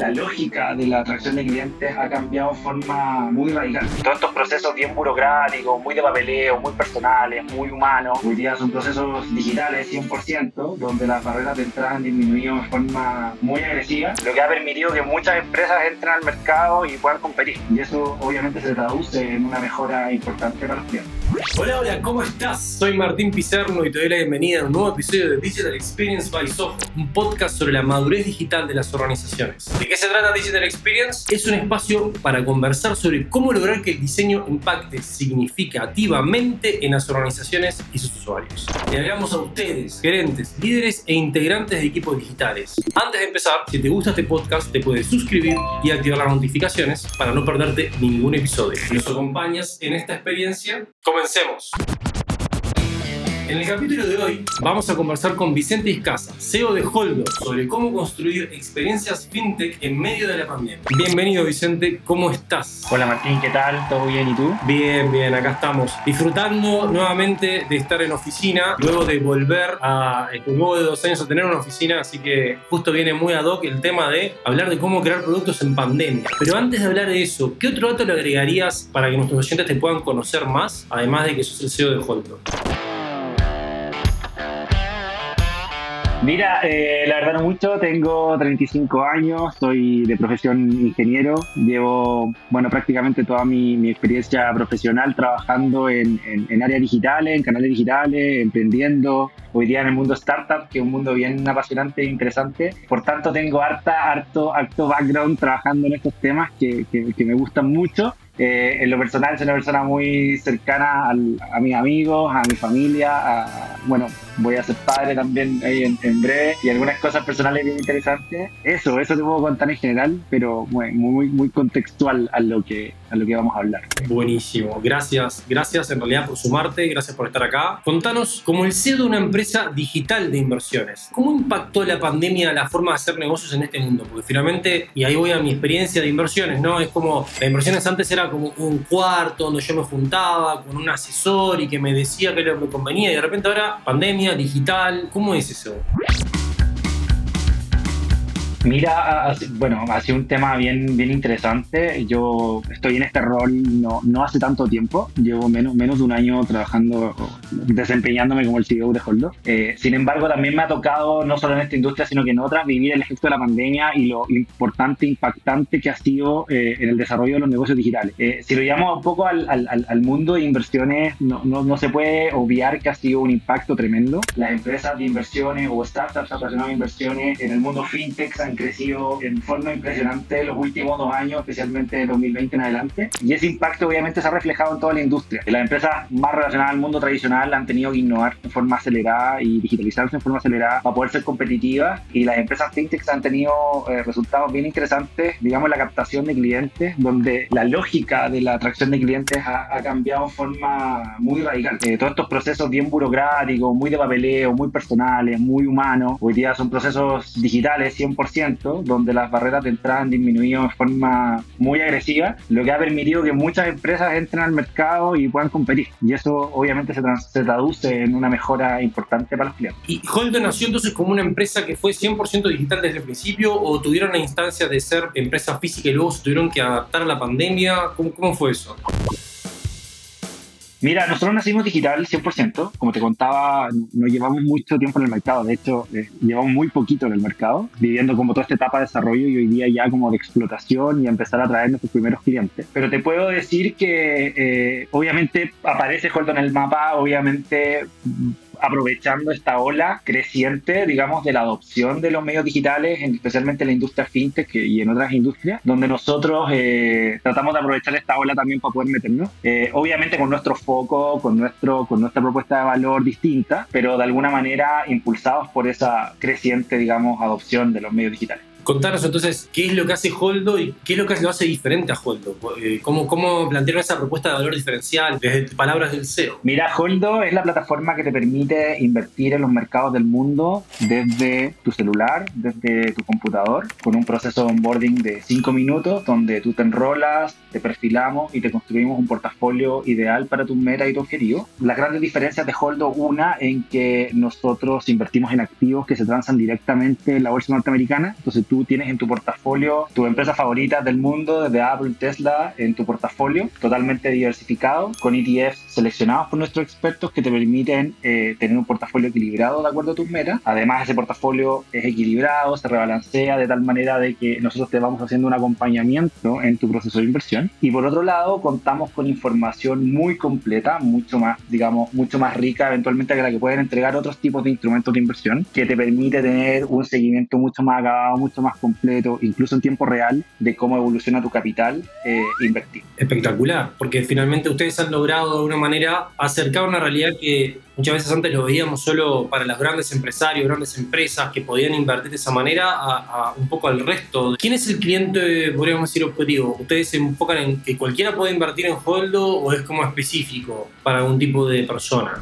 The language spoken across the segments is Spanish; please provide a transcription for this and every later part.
la lógica de la atracción de clientes ha cambiado de forma muy radical. Todos estos procesos bien burocráticos, muy de papeleo, muy personales, muy humanos, hoy día son procesos digitales 100%, donde las barreras de entrada han disminuido de forma muy agresiva, lo que ha permitido que muchas empresas entren al mercado y puedan competir. Y eso obviamente se traduce en una mejora importante para los clientes. Hola, hola, ¿cómo estás? Soy Martín Pizarno y te doy la bienvenida a un nuevo episodio de Digital Experience by Soho, un podcast sobre la madurez digital de las organizaciones. ¿De qué se trata Digital Experience? Es un espacio para conversar sobre cómo lograr que el diseño impacte significativamente en las organizaciones y sus usuarios. Le hablamos a ustedes, gerentes, líderes e integrantes de equipos digitales. Antes de empezar, si te gusta este podcast, te puedes suscribir y activar las notificaciones para no perderte ningún episodio. ¿Nos acompañas en esta experiencia? Comencemos. En el capítulo de hoy vamos a conversar con Vicente Iscasa, CEO de Holdo, sobre cómo construir experiencias fintech en medio de la pandemia. Bienvenido Vicente, ¿cómo estás? Hola Martín, ¿qué tal? ¿Todo bien y tú? Bien, bien, acá estamos. Disfrutando nuevamente de estar en oficina, luego de volver a, luego de dos años a tener una oficina, así que justo viene muy ad hoc el tema de hablar de cómo crear productos en pandemia. Pero antes de hablar de eso, ¿qué otro dato le agregarías para que nuestros oyentes te puedan conocer más, además de que sos el CEO de Holdo? Mira, eh, la verdad no mucho, tengo 35 años, soy de profesión ingeniero, llevo, bueno, prácticamente toda mi, experiencia profesional trabajando en, áreas digitales, en canales digitales, emprendiendo, hoy día en el mundo startup, que es un mundo bien apasionante e interesante. Por tanto, tengo harta, harto, harto background trabajando en estos temas que, que me gustan mucho. Eh, en lo personal soy una persona muy cercana a mis amigos, a mi familia, a, bueno, voy a ser padre también ahí en, breve y algunas cosas personales bien interesantes. Eso, eso te puedo contar en general, pero muy, muy, muy contextual a lo, que, a lo que vamos a hablar. Buenísimo, gracias, gracias en realidad por sumarte, gracias por estar acá. Contanos, como el CEO de una empresa digital de inversiones, ¿cómo impactó la pandemia la forma de hacer negocios en este mundo? Porque finalmente, y ahí voy a mi experiencia de inversiones, ¿no? Es como, las inversiones antes era como un cuarto donde yo me juntaba con un asesor y que me decía qué era lo que convenía y de repente ahora pandemia, digital, ¿cómo es eso? Mira, bueno, ha sido un tema bien, bien interesante. Yo estoy en este rol no, no hace tanto tiempo. Llevo menos, menos de un año trabajando, desempeñándome como el CEO de Holdo. Eh, sin embargo, también me ha tocado, no solo en esta industria, sino que en otras, vivir el efecto de la pandemia y lo importante, impactante que ha sido eh, en el desarrollo de los negocios digitales. Eh, si lo llamamos un poco al, al, al mundo de inversiones, no, no, no, se puede obviar que ha sido un impacto tremendo. Las empresas de inversiones o startups relacionadas a inversiones en el mundo fintech han crecido en forma impresionante los últimos dos años, especialmente de 2020 en adelante. Y ese impacto obviamente se ha reflejado en toda la industria. Las empresas más relacionadas al mundo tradicional han tenido que innovar de forma acelerada y digitalizarse en forma acelerada para poder ser competitivas. Y las empresas fintech han tenido eh, resultados bien interesantes, digamos, la captación de clientes, donde la lógica de la atracción de clientes ha, cambiado de forma muy radical. Eh, todos estos procesos bien burocráticos, muy de papeleo, muy personales, muy humanos, hoy día son procesos digitales 100% donde las barreras de entrada han disminuido de forma muy agresiva, lo que ha permitido que muchas empresas entren al mercado y puedan competir. Y eso obviamente se, traduce en una mejora importante para los clientes. ¿Y Holden nació entonces como una empresa que fue 100% digital desde el principio o tuvieron la instancia de ser empresa física y luego se tuvieron que adaptar a la pandemia? ¿Cómo, cómo fue eso? Mira, nosotros nacimos digital 100%. Como te contaba, no llevamos mucho tiempo en el mercado. De hecho, eh, llevamos muy poquito en el mercado, viviendo como toda esta etapa de desarrollo y hoy día ya como de explotación y empezar a traer nuestros primeros clientes. Pero te puedo decir que eh, obviamente aparece Holton en el mapa, obviamente aprovechando esta ola creciente, digamos, de la adopción de los medios digitales, especialmente en la industria fintech y en otras industrias, donde nosotros eh, tratamos de aprovechar esta ola también para poder meternos. Eh, obviamente con nuestro foco, con, nuestro, con nuestra propuesta de valor distinta, pero de alguna manera impulsados por esa creciente, digamos, adopción de los medios digitales. Contanos entonces qué es lo que hace Holdo y qué es lo que lo hace diferente a Holdo. Eh, ¿Cómo, cómo plantearon esa propuesta de valor diferencial desde palabras del CEO? Mira, Holdo es la plataforma que te permite invertir en los mercados del mundo desde tu celular, desde tu computador, con un proceso de onboarding de 5 minutos donde tú te enrolas, te perfilamos y te construimos un portafolio ideal para tu meta y tu objetivo. Las grandes diferencias de Holdo, una en que nosotros invertimos en activos que se transan directamente en la bolsa norteamericana, entonces tú tienes en tu portafolio tu empresa favorita del mundo, desde Apple, Tesla, en tu portafolio, totalmente diversificado, con ETFs seleccionados por nuestros expertos que te permiten eh, tener un portafolio equilibrado de acuerdo a tus metas. Además, ese portafolio es equilibrado, se rebalancea de tal manera de que nosotros te vamos haciendo un acompañamiento en tu proceso de inversión. Y por otro lado, contamos con información muy completa, mucho más, digamos, mucho más rica eventualmente que la que pueden entregar otros tipos de instrumentos de inversión, que te permite tener un seguimiento mucho más acabado, mucho más completo, incluso en tiempo real, de cómo evoluciona tu capital eh, invertido. Espectacular, porque finalmente ustedes han logrado de alguna manera acercar una realidad que muchas veces antes lo veíamos solo para los grandes empresarios, grandes empresas que podían invertir de esa manera a, un poco al resto. ¿Quién es el cliente, podríamos decir, objetivo? ¿Ustedes se enfocan en que cualquiera puede invertir en Holdo o es como específico para algún tipo de persona?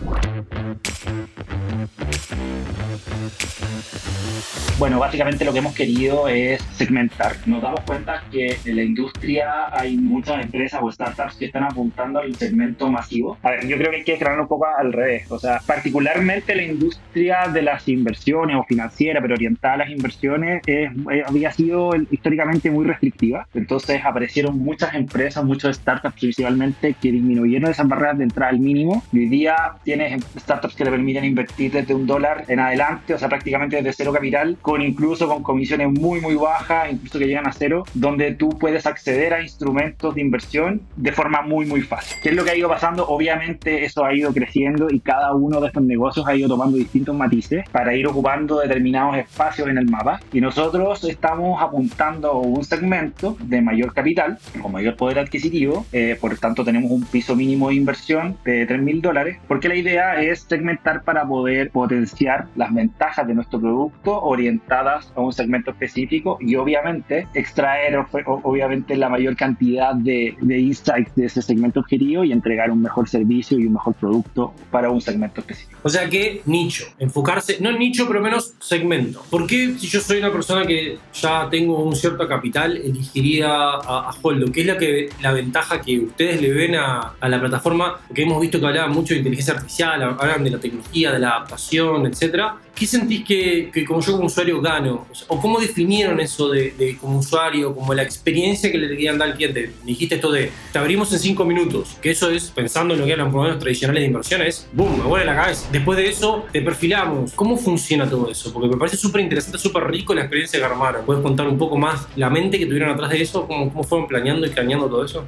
Bueno, básicamente lo que hemos querido es segmentar. Nos damos cuenta que en la industria hay muchas empresas o startups que están apuntando al segmento masivo. A ver, yo creo que hay que crear un poco al revés. O sea, particularmente la industria de las inversiones o financiera, pero orientada a las inversiones, eh, había sido históricamente muy restrictiva. Entonces aparecieron muchas empresas, muchos startups principalmente, que disminuyeron esas barreras de entrada al mínimo. hoy día tienes startups que te permiten invertir desde un dólar en adelante, o sea, prácticamente desde cero capital con incluso con comisiones muy muy bajas, incluso que llegan a cero, donde tú puedes acceder a instrumentos de inversión de forma muy muy fácil. ¿Qué es lo que ha ido pasando? Obviamente eso ha ido creciendo y cada uno de estos negocios ha ido tomando distintos matices para ir ocupando determinados espacios en el mapa. Y nosotros estamos apuntando a un segmento de mayor capital, con mayor poder adquisitivo, eh, por tanto tenemos un piso mínimo de inversión de 3 mil dólares, porque la idea es segmentar para poder potenciar las ventajas de nuestro producto orientado a un segmento específico y obviamente extraer obviamente la mayor cantidad de, de insights de ese segmento objetivo y entregar un mejor servicio y un mejor producto para un segmento específico. O sea que nicho, enfocarse, no nicho, pero menos segmento. ¿Por qué si yo soy una persona que ya tengo un cierto capital, elegiría a, a Holdo? ¿Qué es la, que, la ventaja que ustedes le ven a, a la plataforma? Porque hemos visto que hablaban mucho de inteligencia artificial, hablan de la tecnología, de la adaptación, etcétera. ¿Qué sentís que, que como yo como usuario gano? ¿O cómo definieron eso de, como usuario, como la experiencia que le querían dar al cliente? Dijiste esto de, te abrimos en cinco minutos, que eso es, pensando en lo que eran programas tradicionales de inversiones, boom, me vuelve la cabeza. Después de eso, te perfilamos. ¿Cómo funciona todo eso? Porque me parece súper interesante, súper rico la experiencia que armaron. ¿Puedes contar un poco más la mente que tuvieron atrás de eso? ¿Cómo, cómo fueron planeando y craneando todo eso?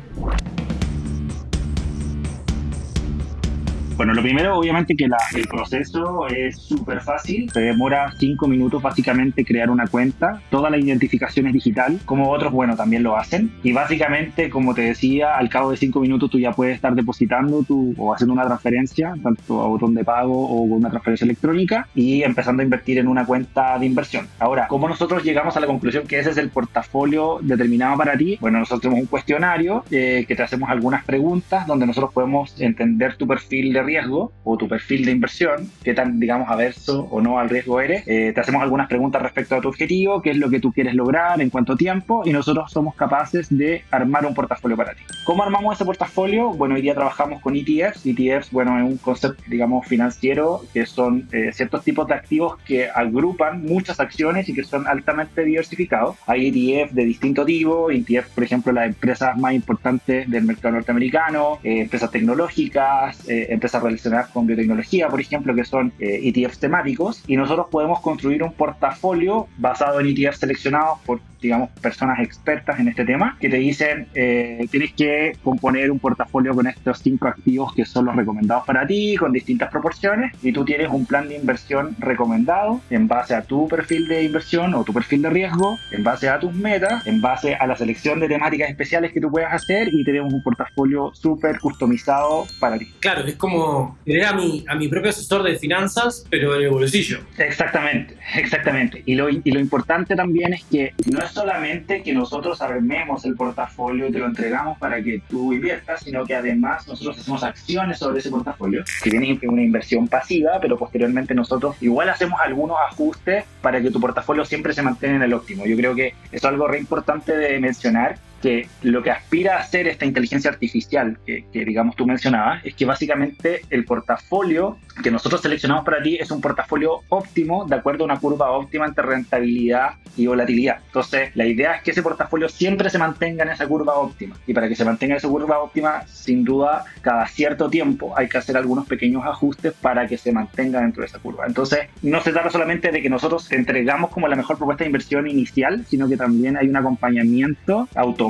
Bueno, lo primero, obviamente, que el proceso es súper fácil. Se demora cinco minutos básicamente crear una cuenta. Toda la identificación es digital, como otros, bueno, también lo hacen. Y básicamente, como te decía, al cabo de cinco minutos tú ya puedes estar depositando tu, o haciendo una transferencia, tanto a botón de pago o una transferencia electrónica, y empezando a invertir en una cuenta de inversión. Ahora, ¿cómo nosotros llegamos a la conclusión que ese es el portafolio determinado para ti? Bueno, nosotros tenemos un cuestionario eh, que te hacemos algunas preguntas donde nosotros podemos entender tu perfil de riesgo o tu perfil de inversión, qué tan, digamos, averso o no al riesgo eres. Eh, te hacemos algunas preguntas respecto a tu objetivo, qué es lo que tú quieres lograr, en cuánto tiempo, y nosotros somos capaces de armar un portafolio para ti. ¿Cómo armamos ese portafolio? Bueno, hoy día trabajamos con ETFs. ETFs, bueno, es un concepto, digamos, financiero, que son eh, ciertos tipos de activos que agrupan muchas acciones y que son altamente diversificados. Hay ETFs de distinto tipo, ETFs, por ejemplo, las empresas más importantes del mercado norteamericano, eh, empresas tecnológicas, empresas relacionadas con biotecnología, por ejemplo, que son ETFs eh, e temáticos, y nosotros podemos construir un portafolio basado en ETFs seleccionados por digamos, personas expertas en este tema que te dicen, eh, tienes que componer un portafolio con estos cinco activos que son los recomendados para ti, con distintas proporciones, y tú tienes un plan de inversión recomendado en base a tu perfil de inversión o tu perfil de riesgo, en base a tus metas, en base a la selección de temáticas especiales que tú puedas hacer y tenemos un portafolio súper customizado para ti. Claro, es como tener a mi, a mi propio asesor de finanzas, pero en el bolsillo. Exactamente, exactamente. Y lo, y lo importante también es que no es solamente que nosotros armemos el portafolio y te lo entregamos para que tú inviertas, sino que además nosotros hacemos acciones sobre ese portafolio, que viene una inversión pasiva, pero posteriormente nosotros igual hacemos algunos ajustes para que tu portafolio siempre se mantenga en el óptimo. Yo creo que es algo re importante de mencionar que lo que aspira a hacer esta inteligencia artificial que, que, digamos tú mencionabas es que básicamente el portafolio que nosotros seleccionamos para ti es un portafolio óptimo de acuerdo a una curva óptima entre rentabilidad y volatilidad. Entonces, la idea es que ese portafolio siempre se mantenga en esa curva óptima. Y para que se mantenga en esa curva óptima, sin duda, cada cierto tiempo hay que hacer algunos pequeños ajustes para que se mantenga dentro de esa curva. Entonces, no se trata solamente de que nosotros entregamos como la mejor propuesta de inversión inicial, sino que también hay un acompañamiento automático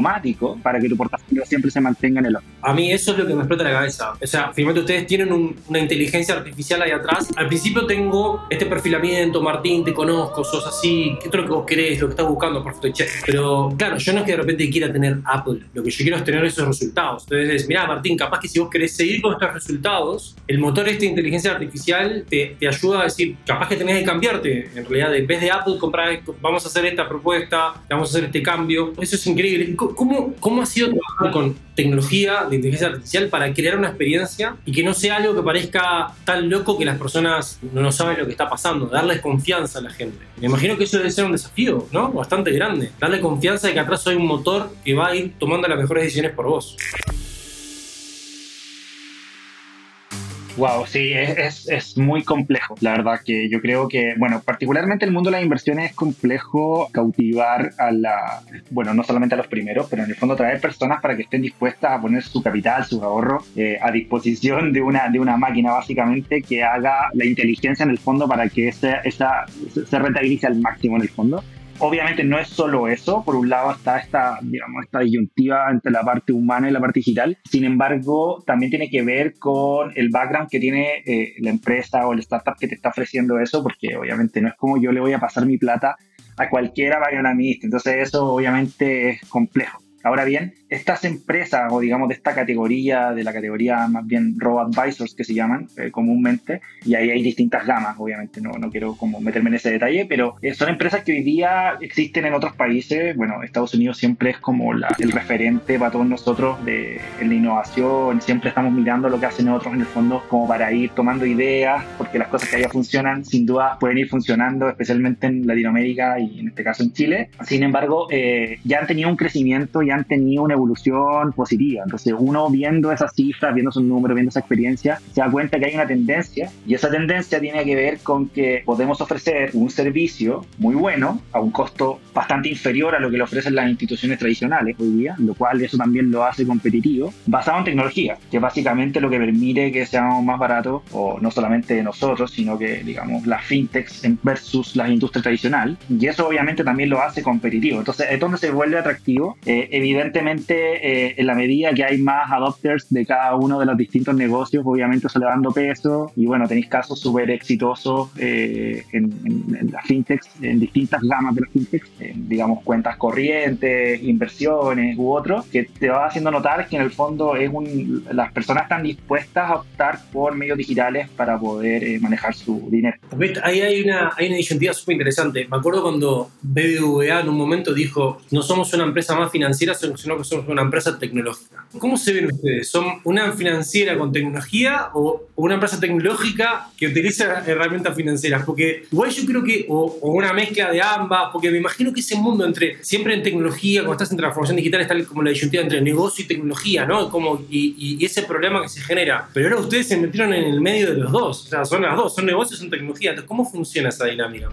para que tu portafolio siempre se mantenga en el óptimo. A mí eso es lo que me explota la cabeza. O sea, finalmente ustedes tienen una inteligencia artificial ahí atrás. Al principio tengo este perfilamiento, Martín, te conozco, sos así, ¿qué es lo que vos querés, lo que estás buscando, perfecto, che. Pero claro, yo no es que de repente quiera tener Apple, lo que yo quiero es tener esos resultados. Entonces, mira, Martín, capaz que si vos querés seguir con estos resultados, el motor de esta inteligencia artificial te, te ayuda a decir, capaz que tenés que cambiarte. En realidad, en vez de Apple, comprar, vamos a hacer esta propuesta, vamos a hacer este cambio. Eso es increíble. ¿Cómo, cómo ha sido trabajar con tecnología de inteligencia artificial para crear una experiencia y que no sea algo que parezca tan loco que las personas no saben lo que está pasando, darles confianza a la gente. Me imagino que eso debe ser un desafío, ¿no? Bastante grande. Darle confianza de que atrás hay un motor que va a ir tomando las mejores decisiones por vos. Wow, sí, es, es, muy complejo. La verdad que yo creo que, bueno, particularmente el mundo de las inversiones es complejo cautivar a la, bueno, no solamente a los primeros, pero en el fondo traer personas para que estén dispuestas a poner su capital, sus ahorros eh, a disposición de una, de una máquina básicamente que haga la inteligencia en el fondo para que esa, esa se rentabilice al máximo en el fondo obviamente no es solo eso, por un lado está esta, digamos, esta disyuntiva entre la parte humana y la parte digital, sin embargo, también tiene que ver con el background que tiene eh, la empresa o el startup que te está ofreciendo eso, porque obviamente no es como yo le voy a pasar mi plata a cualquiera vista, entonces eso obviamente es complejo. Ahora bien, estas empresas o digamos de esta categoría, de la categoría más bien robo advisors que se llaman eh, comúnmente, y ahí hay distintas gamas, obviamente, no, no quiero como meterme en ese detalle, pero eh, son empresas que hoy día existen en otros países, bueno, Estados Unidos siempre es como la, el referente para todos nosotros de la innovación, siempre estamos mirando lo que hacen otros en el fondo como para ir tomando ideas, porque las cosas que allá funcionan sin duda pueden ir funcionando, especialmente en Latinoamérica y en este caso en Chile. Sin embargo, eh, ya han tenido un crecimiento, ya han tenido una evolución positiva. Entonces uno viendo esas cifras, viendo esos números, viendo esa experiencia, se da cuenta que hay una tendencia y esa tendencia tiene que ver con que podemos ofrecer un servicio muy bueno a un costo bastante inferior a lo que le ofrecen las instituciones tradicionales hoy día, lo cual eso también lo hace competitivo, basado en tecnología, que es básicamente lo que permite que seamos más baratos, o no solamente nosotros, sino que, digamos, las fintechs versus las industrias tradicionales, y eso obviamente también lo hace competitivo. Entonces, es donde se vuelve atractivo. Eh, evidentemente, eh, en la medida que hay más adopters de cada uno de los distintos negocios, obviamente eso le va dando peso, y bueno, tenéis casos súper exitosos eh, en, las fintechs, en distintas gamas de las fintechs, digamos, cuentas corrientes, inversiones u otros, que te va haciendo notar que en el fondo es un, las personas están dispuestas a optar por medios digitales para poder eh, manejar su dinero. Ahí hay una, hay una disyuntiva súper interesante. Me acuerdo cuando BBVA en un momento dijo, no somos una empresa más financiera, sino que somos una empresa tecnológica. ¿Cómo se ven ustedes? ¿Son una financiera con tecnología o, una empresa tecnológica que utiliza herramientas financieras? Porque igual yo creo que, o, o una mezcla de ambas, porque me imagino que ese mundo entre, siempre en tecnología, cuando estás en transformación digital, está como la disyuntiva entre negocio y tecnología, ¿no? Como, y, y, ese problema que se genera. Pero ahora ustedes se metieron en el medio de los dos, o sea, son las dos, son negocios, son tecnología. Entonces, ¿cómo funciona esa dinámica?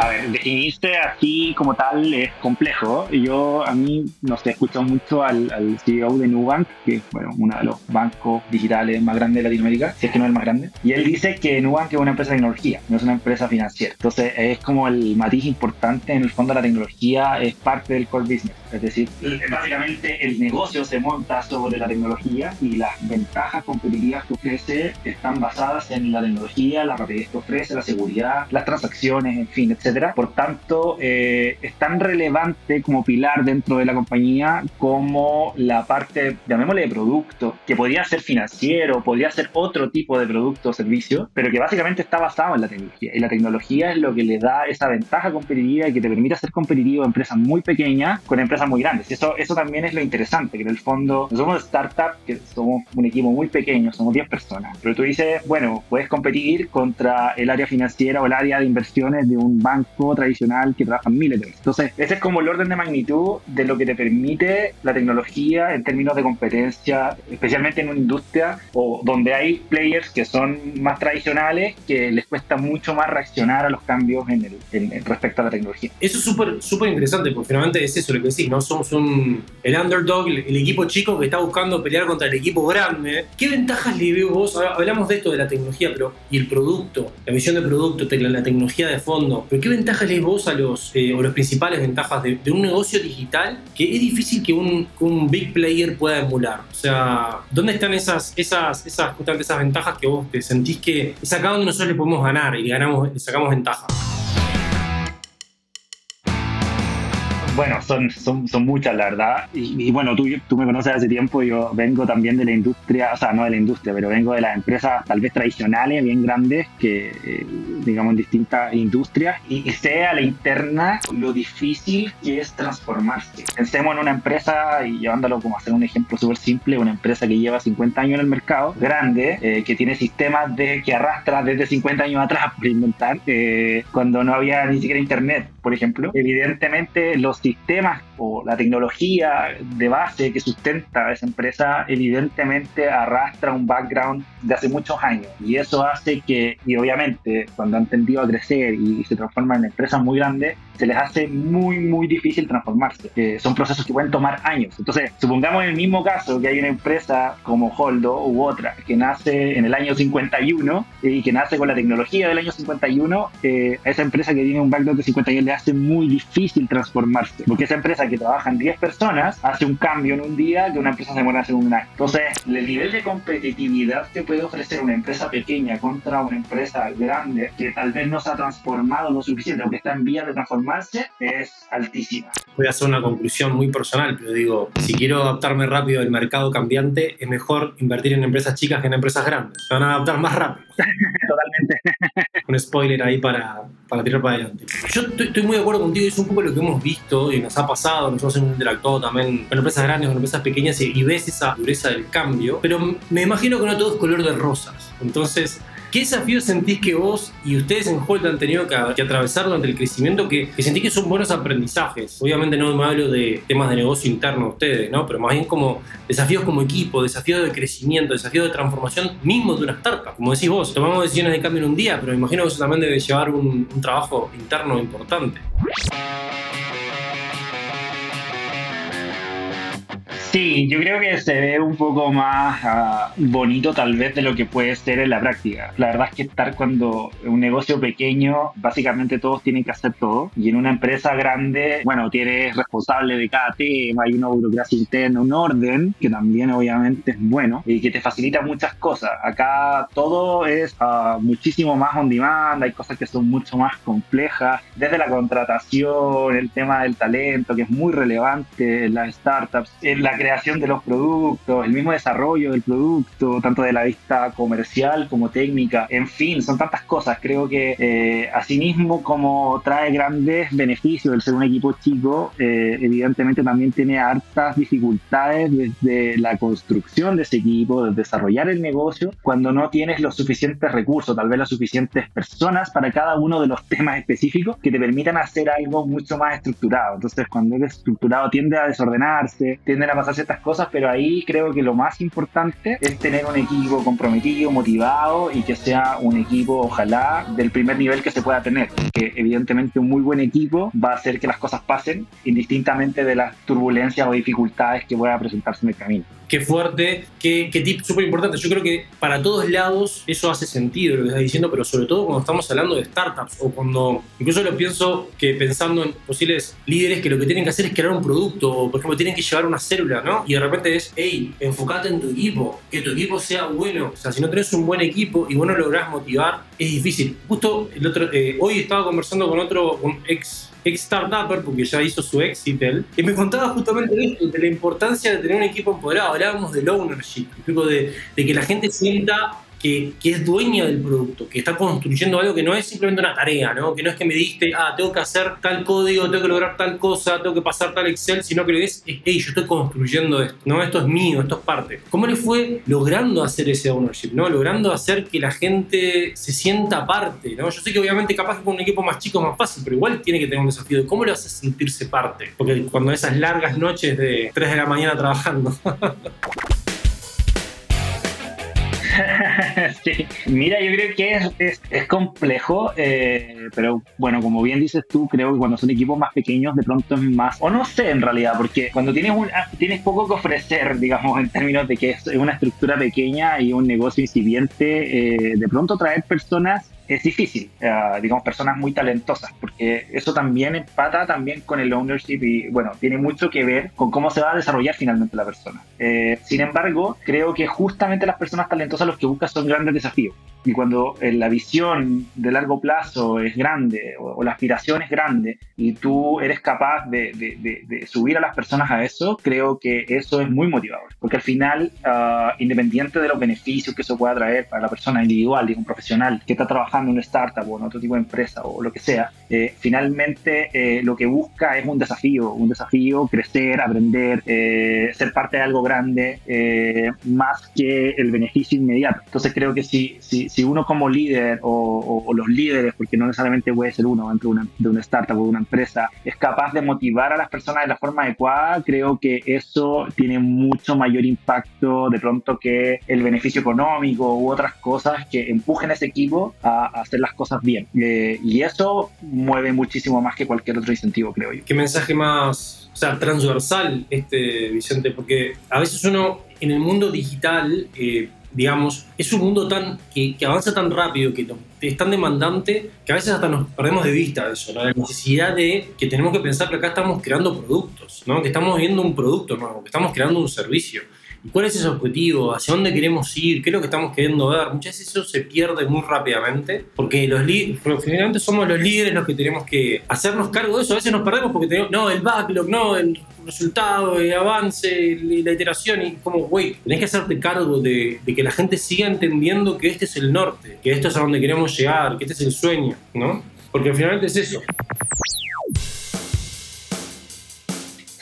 A ver, definirse así como tal es complejo. Yo, a mí, no sé, he escuchado mucho al, CEO de Nubank, que es bueno, uno de los bancos digitales más grandes de Latinoamérica, si es que no es el más grande. Y él dice que Nubank es una empresa de tecnología, no es una empresa financiera. Entonces, es como el matiz importante. En el fondo, la tecnología es parte del core business. Es decir, básicamente el negocio se monta sobre la tecnología y las ventajas competitivas que ofrece están basadas en la tecnología, la rapidez que ofrece, la seguridad, las transacciones, en fin, etc por tanto, eh, es tan relevante como pilar dentro de la compañía como la parte, llamémosle de producto, que podría ser financiero, podría ser otro tipo de producto o servicio, pero que básicamente está basado en la tecnología. Y la tecnología es lo que le da esa ventaja competitiva y que te permite ser competitivo a empresas muy pequeñas con empresas muy grandes. Y eso, eso también es lo interesante, que en el fondo somos startup, que somos un equipo muy pequeño, somos 10 personas. Pero tú dices, bueno, puedes competir contra el área financiera o el área de inversiones de un banco juego tradicional que trabajan miles de veces. Entonces, ese es como el orden de magnitud de lo que te permite la tecnología en términos de competencia, especialmente en una industria o donde hay players que son más tradicionales que les cuesta mucho más reaccionar a los cambios en el, respecto a la tecnología. Eso es súper súper interesante porque finalmente es eso lo que decís, ¿no? Somos un, el underdog, el, equipo chico que está buscando pelear contra el equipo grande. ¿Qué ventajas le veo vos? Hablamos de esto de la tecnología pero y el producto, la visión de producto, la tecnología de fondo, pero ¿qué ventajas le vos a los, eh, o las principales ventajas de, un negocio digital que es difícil que un, un big player pueda emular? O sea, ¿dónde están esas, esas, esas, justamente esas ventajas que vos te sentís que es acá donde nosotros le podemos ganar y ganamos, le sacamos ventaja? Bueno, son, son, son muchas, la verdad. Y, bueno, tú, tú me conoces hace tiempo, yo vengo también de la industria, o sea, no de la industria, pero vengo de las empresas tal vez tradicionales, bien grandes, que eh, digamos en distintas industrias, y, sé a la interna lo difícil que es transformarse. Pensemos en una empresa, y llevándolo como a hacer un ejemplo súper simple, una empresa que lleva 50 años en el mercado, grande, eh, que tiene sistemas de, que arrastra desde 50 años atrás, por inventar, eh, cuando no había ni siquiera internet, por ejemplo. Evidentemente los sistemas o la tecnología de base que sustenta esa empresa evidentemente arrastra un background de hace muchos años y eso hace que, y obviamente cuando han tendido a crecer y se transforman en empresas muy grandes, se les hace muy, muy difícil transformarse. Eh, son procesos que pueden tomar años. Entonces, supongamos en el mismo caso que hay una empresa como Holdo u otra que nace en el año 51 y que nace con la tecnología del año 51, eh, esa empresa que tiene un background de 51 le hace muy difícil transformarse. Porque esa empresa que trabaja en 10 personas hace un cambio en un día que una empresa se demora hacer un año. Entonces, el nivel de competitividad que puede ofrecer una empresa pequeña contra una empresa grande que tal vez no se ha transformado lo suficiente o que está en vía de transformarse es altísima. Voy a hacer una conclusión muy personal, pero digo, si quiero adaptarme rápido al mercado cambiante, es mejor invertir en empresas chicas que en empresas grandes. Se van a adaptar más rápido. Totalmente. un spoiler ahí para, para tirar para adelante. Yo estoy, muy de acuerdo contigo, es un poco lo que hemos visto y nos ha pasado, nosotros hemos interactuado también con empresas grandes, con empresas pequeñas y, y ves esa dureza del cambio, pero me imagino que no todo es color de rosas. Entonces, ¿Qué desafíos sentís que vos y ustedes en Holt han tenido que, atravesar durante el crecimiento que, que, sentís que son buenos aprendizajes? Obviamente no me hablo de temas de negocio interno de ustedes, ¿no? Pero más bien como desafíos como equipo, desafíos de crecimiento, desafíos de transformación mismo de una startup. Como decís vos, tomamos decisiones de cambio en un día, pero me imagino que eso también debe llevar un, un trabajo interno importante. Sí, yo creo que se ve un poco más ah, bonito tal vez de lo que puede ser en la práctica. La verdad es que estar cuando un negocio pequeño, básicamente todos tienen que hacer todo. Y en una empresa grande, bueno, tienes responsable de cada tema, hay una burocracia interna, un orden, que también obviamente es bueno y que te facilita muchas cosas. Acá todo es uh, muchísimo más on demand, hay cosas que son mucho más complejas, desde la contratación, el tema del talento, que es muy relevante en las startups, en la creación de los productos, el mismo desarrollo del producto, tanto de la vista comercial como técnica, en fin, son tantas cosas. Creo que eh, asimismo como trae grandes beneficios el ser un equipo chico, eh, evidentemente también tiene hartas dificultades desde la construcción de ese equipo, de desarrollar el negocio, cuando no tienes los suficientes recursos, tal vez las suficientes personas para cada uno de los temas específicos que te permitan hacer algo mucho más estructurado. Entonces, cuando eres estructurado tiende a desordenarse, tiende a pasar ciertas cosas, pero ahí creo que lo más importante es tener un equipo comprometido, motivado y que sea un equipo, ojalá, del primer nivel que se pueda tener. Que evidentemente un muy buen equipo va a hacer que las cosas pasen indistintamente de las turbulencias o dificultades que pueda presentarse en el camino qué fuerte, qué, qué tip súper importante. Yo creo que para todos lados eso hace sentido lo que estás diciendo, pero sobre todo cuando estamos hablando de startups o cuando incluso lo pienso que pensando en posibles líderes que lo que tienen que hacer es crear un producto o por ejemplo tienen que llevar una célula, ¿no? Y de repente es, hey, enfócate en tu equipo, que tu equipo sea bueno. O sea, si no tenés un buen equipo y vos no lográs motivar, es difícil. Justo el otro, eh, hoy estaba conversando con otro, un ex ex startupper, porque ya hizo su éxito y me contaba justamente de esto, de la importancia de tener un equipo empoderado. Hablábamos del ownership, de, de que la gente sienta que, es dueña del producto, que está construyendo algo que no es simplemente una tarea, ¿no? que no es que me diste, ah, tengo que hacer tal código, tengo que lograr tal cosa, tengo que pasar tal Excel, sino que es, hey, yo estoy construyendo esto, ¿no? esto es mío, esto es parte. ¿Cómo le fue logrando hacer ese ownership, ¿no? logrando hacer que la gente se sienta parte? ¿no? Yo sé que obviamente capaz que con un equipo más chico es más fácil, pero igual tiene que tener un desafío de cómo le haces sentirse parte, porque cuando esas largas noches de 3 de la mañana trabajando. sí. Mira, yo creo que es, es, complejo, eh, pero bueno, como bien dices tú, creo que cuando son equipos más pequeños de pronto es más, o no sé en realidad, porque cuando tienes, un, ah, tienes poco que ofrecer, digamos, en términos de que es una estructura pequeña y un negocio incipiente, eh, de pronto traer personas es difícil, eh, digamos, personas muy talentosas, porque eso también empata también con el ownership y, bueno, tiene mucho que ver con cómo se va a desarrollar finalmente la persona. Eh, sin embargo, creo que justamente las personas talentosas los que buscan son grandes desafíos. Y cuando eh, la visión de largo plazo es grande o, la aspiración es grande y tú eres capaz de, de, subir a las personas a eso, creo que eso es muy motivador. Porque al final, ah, independiente de los beneficios que eso pueda traer para la persona individual y un profesional que está trabajando en una startup o en otro tipo de empresa o lo que sea, eh, finalmente eh, lo que busca es un desafío, un desafío, crecer, aprender, ser parte de algo grande, más que el beneficio inmediato. Entonces creo que si, si si uno como líder o, los líderes, porque no necesariamente puede ser uno dentro de una, de una startup o de una empresa, es capaz de motivar a las personas de la forma adecuada, creo que eso tiene mucho mayor impacto de pronto que el beneficio económico u otras cosas que empujen a ese equipo a, hacer las cosas bien. Eh, y eso mueve muchísimo más que cualquier otro incentivo, creo yo. ¿Qué mensaje más, o sea, transversal este, Vicente? Porque a veces uno en el mundo digital... Eh, digamos, es un mundo tan, que, avanza tan rápido, que es tan demandante, que a veces hasta nos perdemos de vista eso, la necesidad de que tenemos que pensar que acá estamos creando productos, ¿no? que estamos viendo un producto nuevo, que estamos creando un servicio. ¿Y cuál es ese objetivo? ¿Hacia dónde queremos ir? ¿Qué es lo que estamos queriendo ver? Muchas veces eso se pierde muy rápidamente porque los finalmente somos los líderes los que tenemos que hacernos cargo de eso. A veces nos perdemos porque tenemos, no, el backlog, no, el resultado, el avance, la iteración y como, güey, tenés que hacerte cargo de, de, que la gente siga entendiendo que este es el norte, que esto es a donde queremos llegar, que este es el sueño, ¿no? Porque finalmente es eso.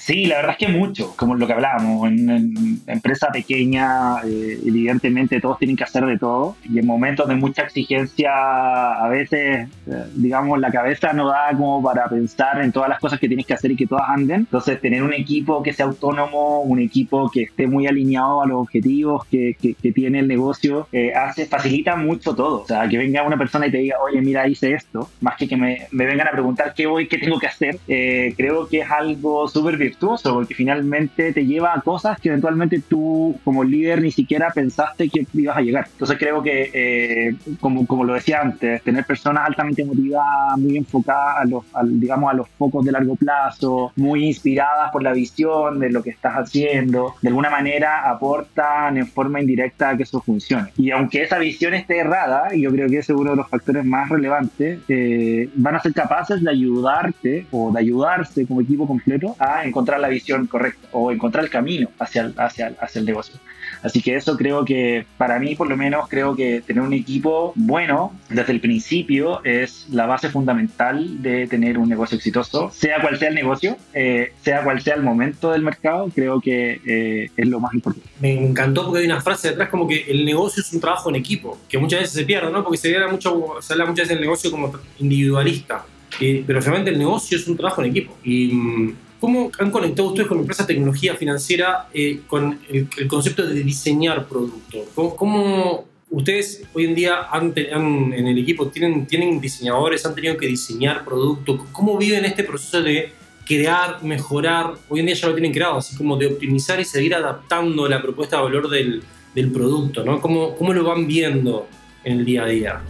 Sí, la verdad es que mucho, como lo que hablábamos, en, empresa pequeña, eh, evidentemente todos tienen que hacer de todo y en momentos de mucha exigencia a veces, eh, digamos, la cabeza no da como para pensar en todas las cosas que tienes que hacer y que todas anden. Entonces, tener un equipo que sea autónomo, un equipo que esté muy alineado a los objetivos que, que, tiene el negocio, eh, hace, facilita mucho todo. O sea, que venga una persona y te diga, oye, mira, hice esto, más que que me, me vengan a preguntar qué voy, qué tengo que hacer, creo que es algo súper virtuoso porque finalmente te lleva a cosas que eventualmente tú como líder ni siquiera pensaste que ibas a llegar. Entonces creo que, eh, como, como lo decía antes, tener personas altamente motivadas, muy enfocadas a los, digamos, a los focos de largo plazo, muy inspiradas por la visión de lo que estás haciendo, de alguna manera aportan en forma indirecta a que eso funcione. Y aunque esa visión esté errada, y yo creo que ese es uno de los factores más relevantes, eh, van a ser capaces de ayudarte o de ayudarse como equipo completo a encontrar la visión correcta o encontrar el camino hacia el, hacia, hacia el negocio. Así que eso creo que, para mí por lo menos, creo que tener un equipo bueno desde el principio es la base fundamental de tener un negocio exitoso, sea cual sea el negocio, eh, sea cual sea el momento del mercado, creo que eh, es lo más importante. Me encantó porque hay una frase detrás como que el negocio es un trabajo en equipo, que muchas veces se pierde, ¿no? Porque se, habla mucho, se habla muchas veces del negocio como individualista, pero realmente el negocio es un trabajo en equipo. Y mm, ¿Cómo han conectado ustedes con empresas de tecnología financiera eh, con el, concepto de diseñar producto? ¿Cómo, ustedes hoy en día en el equipo tienen, tienen diseñadores, han tenido que diseñar producto? ¿Cómo viven este proceso de crear, mejorar? Hoy en día ya lo tienen creado, así como de optimizar y seguir adaptando la propuesta de valor del, del producto, ¿no? ¿Cómo, ¿Cómo lo van viendo en el día a día?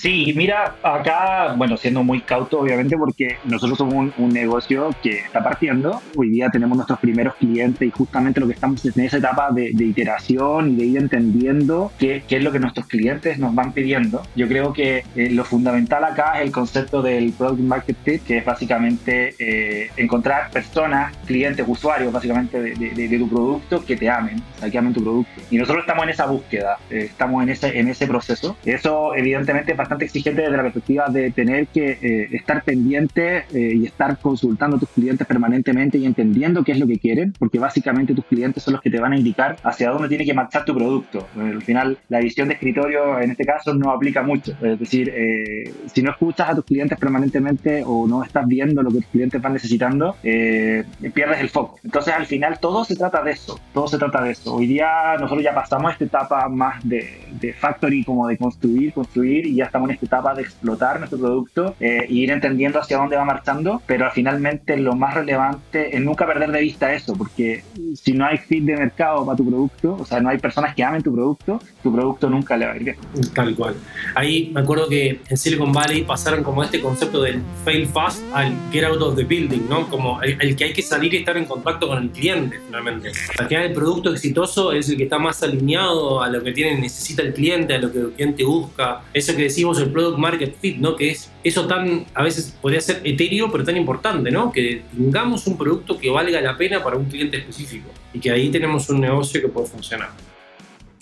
Sí, mira, acá, bueno, siendo muy cauto, obviamente, porque nosotros somos un, negocio que está partiendo. Hoy día tenemos nuestros primeros clientes y justamente lo que estamos en esa etapa de, iteración y de ir entendiendo qué, qué, es lo que nuestros clientes nos van pidiendo. Yo creo que eh, lo fundamental acá es el concepto del Product Market Fit, que es básicamente eh, encontrar personas, clientes, usuarios, básicamente, de, de, tu producto que te amen, o sea, que amen tu producto. Y nosotros estamos en esa búsqueda, eh, estamos en ese, en ese proceso. Eso, evidentemente, bastante exigente desde la perspectiva de tener que eh, estar pendiente eh, y estar consultando a tus clientes permanentemente y entendiendo qué es lo que quieren, porque básicamente tus clientes son los que te van a indicar hacia dónde tiene que marchar tu producto. al final, la visión de escritorio en este caso no aplica mucho. Es decir, eh, si no escuchas a tus clientes permanentemente o no estás viendo lo que tus clientes van necesitando, pierdes el foco. Entonces, al final, todo se trata de eso. Todo se trata de eso. Hoy día nosotros ya pasamos esta etapa más de, de factory, como de construir, construir, y ya estamos en esta etapa de explotar nuestro producto eh, e ir entendiendo hacia dónde va marchando, pero finalmente lo más relevante es nunca perder de vista eso, porque si no hay fit de mercado para tu producto, o sea, no hay personas que amen tu producto, tu producto nunca le va a ir bien. Tal cual. Ahí me acuerdo que en Silicon Valley pasaron como este concepto del fail fast al get out of the building, ¿no? Como el, que hay que salir y estar en contacto con el cliente, finalmente. Al final el producto exitoso es el que está más alineado a lo que tiene, necesita el cliente, a lo que el cliente busca. Eso que decimos el product market fit, ¿no? Que es eso tan, a veces podría ser etéreo, pero tan importante, ¿no? Que tengamos un producto que valga la pena para un cliente específico y que ahí tenemos un negocio que puede funcionar.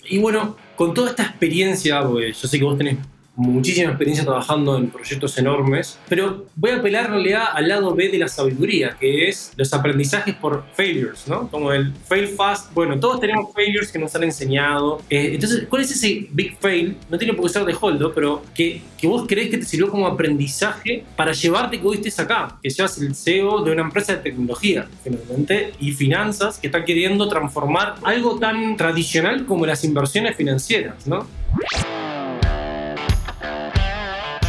Y bueno, con toda esta experiencia, porque yo sé que vos tenés muchísima experiencia trabajando en proyectos enormes, pero voy a apelar en realidad al lado B de la sabiduría, que es los aprendizajes por failures, ¿no? Como el fail fast, bueno, todos tenemos failures que nos han enseñado. Eh, entonces, ¿cuál es ese big fail? No tiene por qué ser de Holdo, pero que, que vos crees que te sirvió como aprendizaje para llevarte que hoy estés acá, que seas el CEO de una empresa de tecnología, finalmente, y finanzas que está queriendo transformar algo tan tradicional como las inversiones financieras, ¿no?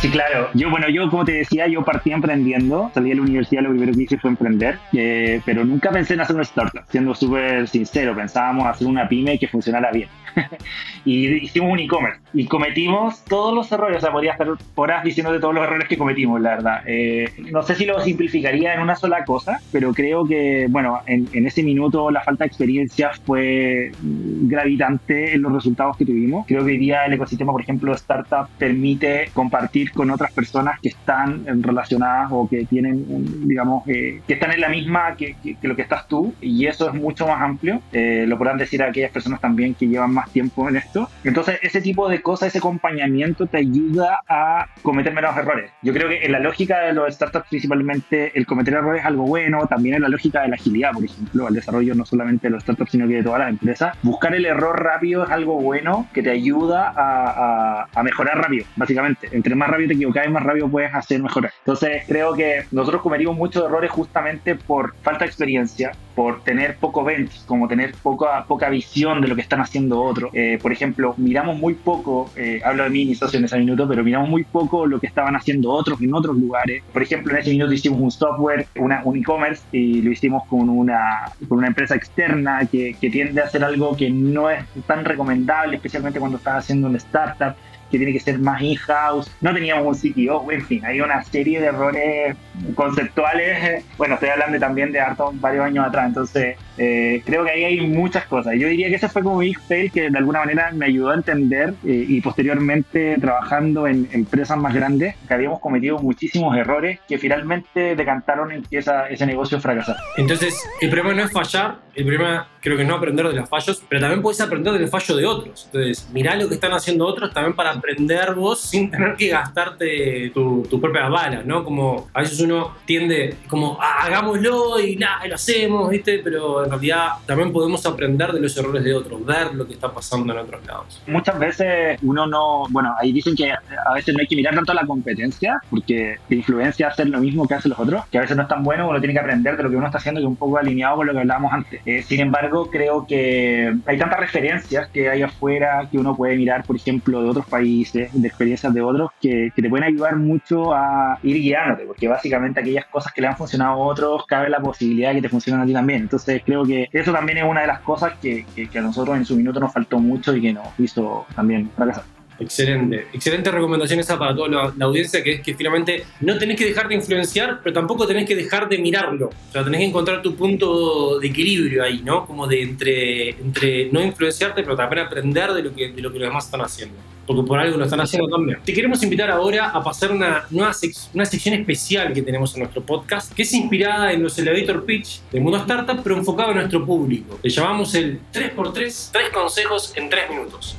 Sí, claro. Yo, bueno, yo como te decía, yo partí emprendiendo. Salí de la universidad, lo primero que hice fue emprender, eh, pero nunca pensé en hacer una startup. Siendo súper sincero, pensábamos hacer una pyme que funcionara bien. y hicimos un e-commerce y cometimos todos los errores, o sea, podría estar horas diciendo de todos los errores que cometimos, la verdad. Eh, no sé si lo simplificaría en una sola cosa, pero creo que, bueno, en, ese minuto la falta de experiencia fue gravitante en los resultados que tuvimos. Creo que hoy día el ecosistema, por ejemplo, startup permite compartir con otras personas que están relacionadas o que tienen, digamos, eh, que están en la misma que, lo que estás tú, y eso es mucho más amplio. Eh, lo podrán decir a aquellas personas también que llevan más tiempo en esto. Entonces, ese tipo de cosas, ese acompañamiento te ayuda a cometer menos errores. Yo creo que en la lógica de los startups, principalmente, el cometer errores es algo bueno, también en la lógica de la agilidad, por ejemplo, al desarrollo no solamente de los startups, sino que de todas las empresas. Buscar el error rápido es algo bueno que te ayuda a, a, mejorar rápido, básicamente. Entre más rápido te equivocas, más rápido puedes hacer mejorar. Entonces, creo que nosotros cometimos muchos errores justamente por falta de experiencia, por tener poco bench, como tener poca, poca visión de lo que están haciendo otros. Eh, por ejemplo, miramos muy poco, eh, hablo de mí y mi socio en ese minuto, pero miramos muy poco lo que estaban haciendo otros en otros lugares. Por ejemplo, en ese minuto hicimos un software, una, un e-commerce, y lo hicimos con una, con una empresa externa que, que tiende a hacer algo que no es tan recomendable, especialmente cuando estás haciendo un startup que tiene que ser más in-house, no teníamos un CTO, en fin, hay una serie de errores conceptuales, bueno, estoy hablando también de harto varios años atrás, entonces eh, creo que ahí hay muchas cosas. Yo diría que ese fue como Big Fail que de alguna manera me ayudó a entender eh, y posteriormente trabajando en empresas más grandes que habíamos cometido muchísimos errores que finalmente decantaron en que ese negocio fracasara. Entonces, el problema no es fallar, el problema creo que no aprender de los fallos, pero también puedes aprender del fallo de otros. Entonces, mirá lo que están haciendo otros también para aprender vos sin tener que gastarte tu, tu propia bala, ¿no? Como a veces uno tiende como, ah, hagámoslo y nada, lo hacemos, ¿viste? Pero en realidad también podemos aprender de los errores de otros, ver lo que está pasando en otros lados. Muchas veces uno no, bueno, ahí dicen que a veces no hay que mirar tanto a la competencia, porque te influencia hacer lo mismo que hacen los otros, que a veces no es tan bueno, uno tiene que aprender de lo que uno está haciendo, que es un poco alineado con lo que hablábamos antes. Eh, sin embargo, creo que hay tantas referencias que hay afuera que uno puede mirar, por ejemplo, de otros países, de experiencias de otros, que, que te pueden ayudar mucho a ir guiándote, porque básicamente aquellas cosas que le han funcionado a otros, cabe la posibilidad de que te funcionen a ti también. Entonces, creo que eso también es una de las cosas que, que, a nosotros en su minuto nos faltó mucho y que nos hizo también fracasar. Excelente, excelente recomendación esa para toda la, audiencia, que es que finalmente no tenés que dejar de influenciar, pero tampoco tenés que dejar de mirarlo. O sea, tenés que encontrar tu punto de equilibrio ahí, ¿no? Como de entre, entre no influenciarte, pero también aprender de lo que, de lo que los demás están haciendo porque por algo lo están haciendo también. Te queremos invitar ahora a pasar una nueva una sección especial que tenemos en nuestro podcast, que es inspirada en los elevator pitch del mundo startup, pero enfocado en nuestro público. Le llamamos el 3x3, 3 consejos en 3 minutos.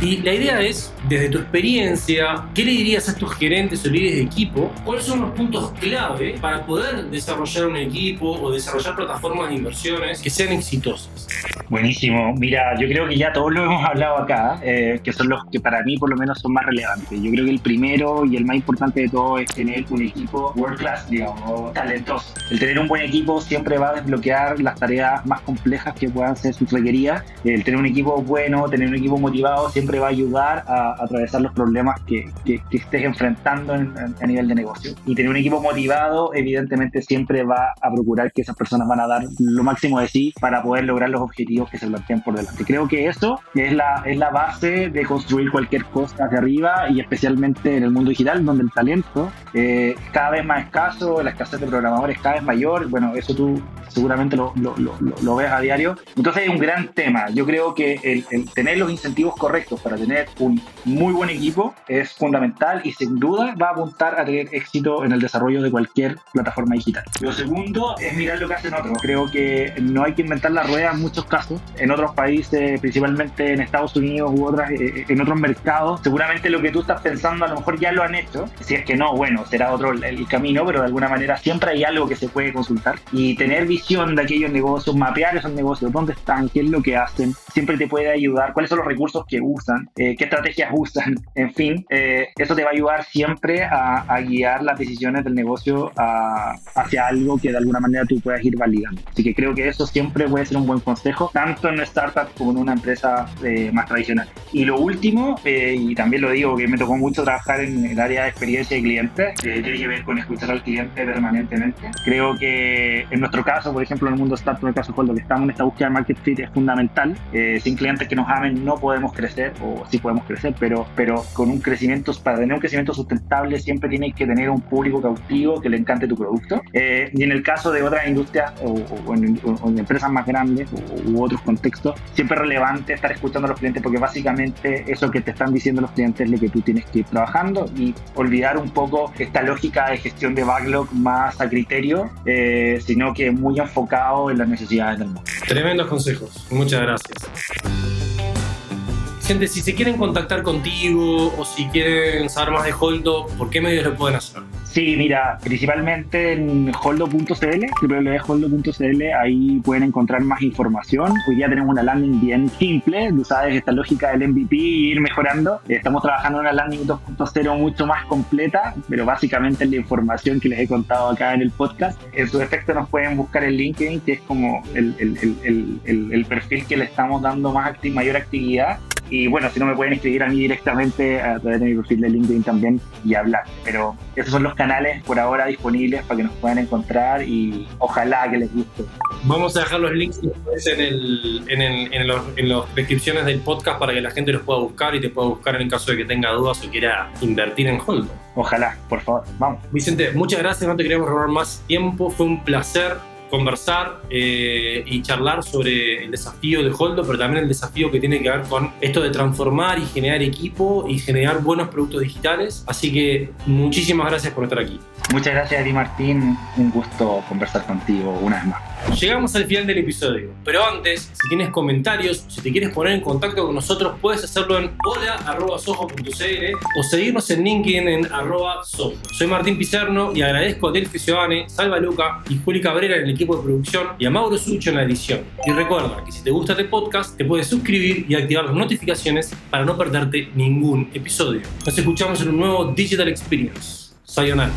Y la idea es, desde tu experiencia, ¿qué le dirías a estos gerentes o líderes de equipo? ¿Cuáles son los puntos clave para poder desarrollar un equipo o desarrollar plataformas de inversiones que sean exitosas? Buenísimo. Mira, yo creo que ya todos lo hemos hablado acá, eh, que son los que para mí por lo menos son más relevantes. Yo creo que el primero y el más importante de todo es tener un equipo world class, digamos, talentoso. El tener un buen equipo siempre va a desbloquear las tareas más complejas que puedan ser sus requeridas. El tener un equipo bueno, tener un equipo motivado siempre va a ayudar a, atravesar los problemas que, que, estés enfrentando a nivel de negocio. Y tener un equipo motivado, evidentemente, siempre va a procurar que esas personas van a dar lo máximo de sí para poder lograr los objetivos que se plantean por delante. Creo que eso es la, es la base de construir cualquier cosa hacia arriba y especialmente en el mundo digital, donde el talento eh, cada vez más escaso, la escasez de programadores cada vez mayor. Bueno, eso tú seguramente lo, lo, lo, lo ves a diario. Entonces es un gran tema. Yo creo que el, el tener los incentivos correctos para tener un muy buen equipo es fundamental y sin duda va a apuntar a tener éxito en el desarrollo de cualquier plataforma digital. Lo segundo es mirar lo que hacen otros. Creo que no hay que inventar la rueda en muchos casos. En otros países, principalmente en Estados Unidos u otras, eh, eh, en otros mercados, seguramente lo que tú estás pensando a lo mejor ya lo han hecho. Si es que no, bueno, será otro el camino, pero de alguna manera siempre hay algo que se puede consultar y tener visión de aquellos negocios, mapear esos negocios, dónde están, qué es lo que hacen, siempre te puede ayudar, cuáles son los recursos que usan eh, qué estrategias usan, en fin, eh, eso te va a ayudar siempre a, guiar las decisiones del negocio hacia algo que de alguna manera tú puedas ir validando. Así que creo que eso siempre puede ser un buen consejo, tanto en una startup como en una empresa eh, más tradicional. Y lo último, y también lo digo, que me tocó mucho trabajar en el área de experiencia de cliente, que tiene que ver con escuchar al cliente permanentemente. Creo que en nuestro caso, por ejemplo, en el mundo startup, en el caso de lo que estamos en esta búsqueda de market fit es fundamental. sin clientes que nos amen no podemos crecer o sí podemos crecer, pero, pero con un crecimiento, para tener un crecimiento sustentable siempre tienes que tener un público cautivo que le encante tu producto. Eh, y en el caso de otras industrias o, en, empresas más grandes u otros contextos, siempre es relevante estar escuchando a los clientes porque básicamente eso que te están diciendo los clientes es lo que tú tienes que ir trabajando y olvidar un poco esta lógica de gestión de backlog más a criterio, eh, sino que muy enfocado en las necesidades del mundo. Tremendos consejos. Muchas gracias. Gente, si se quieren contactar contigo o si quieren saber más de Holdo, ¿por qué medios lo pueden hacer? Sí, mira, principalmente en holdo.cl, www.holdo.cl, ahí pueden encontrar más información. Hoy día tenemos una landing bien simple, tú sabes, esta lógica del MVP y ir mejorando. Estamos trabajando en una landing 2.0 mucho más completa, pero básicamente es la información que les he contado acá en el podcast. En su efecto nos pueden buscar en LinkedIn, que es como el, el, el, el perfil que le estamos dando más mayor actividad y bueno, si no me pueden escribir a mí directamente a través de mi perfil de LinkedIn también y hablar. Pero esos son los canales por ahora disponibles para que nos puedan encontrar y ojalá que les guste. Vamos a dejar los links en, el, en, el, en, los, en las descripciones del podcast para que la gente los pueda buscar y te pueda buscar en el caso de que tenga dudas o quiera invertir en Hold. Ojalá, por favor, vamos. Vicente, muchas gracias, no te queremos robar más tiempo, fue un placer conversar eh, y charlar sobre el desafío de Holdo, pero también el desafío que tiene que ver con esto de transformar y generar equipo y generar buenos productos digitales. Así que muchísimas gracias por estar aquí. Muchas gracias a ti Martín, un gusto conversar contigo una vez más. Llegamos al final del episodio, pero antes, si tienes comentarios, si te quieres poner en contacto con nosotros, puedes hacerlo en hola.sojo.cl o seguirnos en LinkedIn en arroba sojo. Soy Martín Pizarno y agradezco a Delphi Giovanni, Salva Luca y Juli Cabrera en el equipo de producción y a Mauro Sucho en la edición. Y recuerda que si te gusta este podcast, te puedes suscribir y activar las notificaciones para no perderte ningún episodio. Nos escuchamos en un nuevo Digital Experience. Sayonara.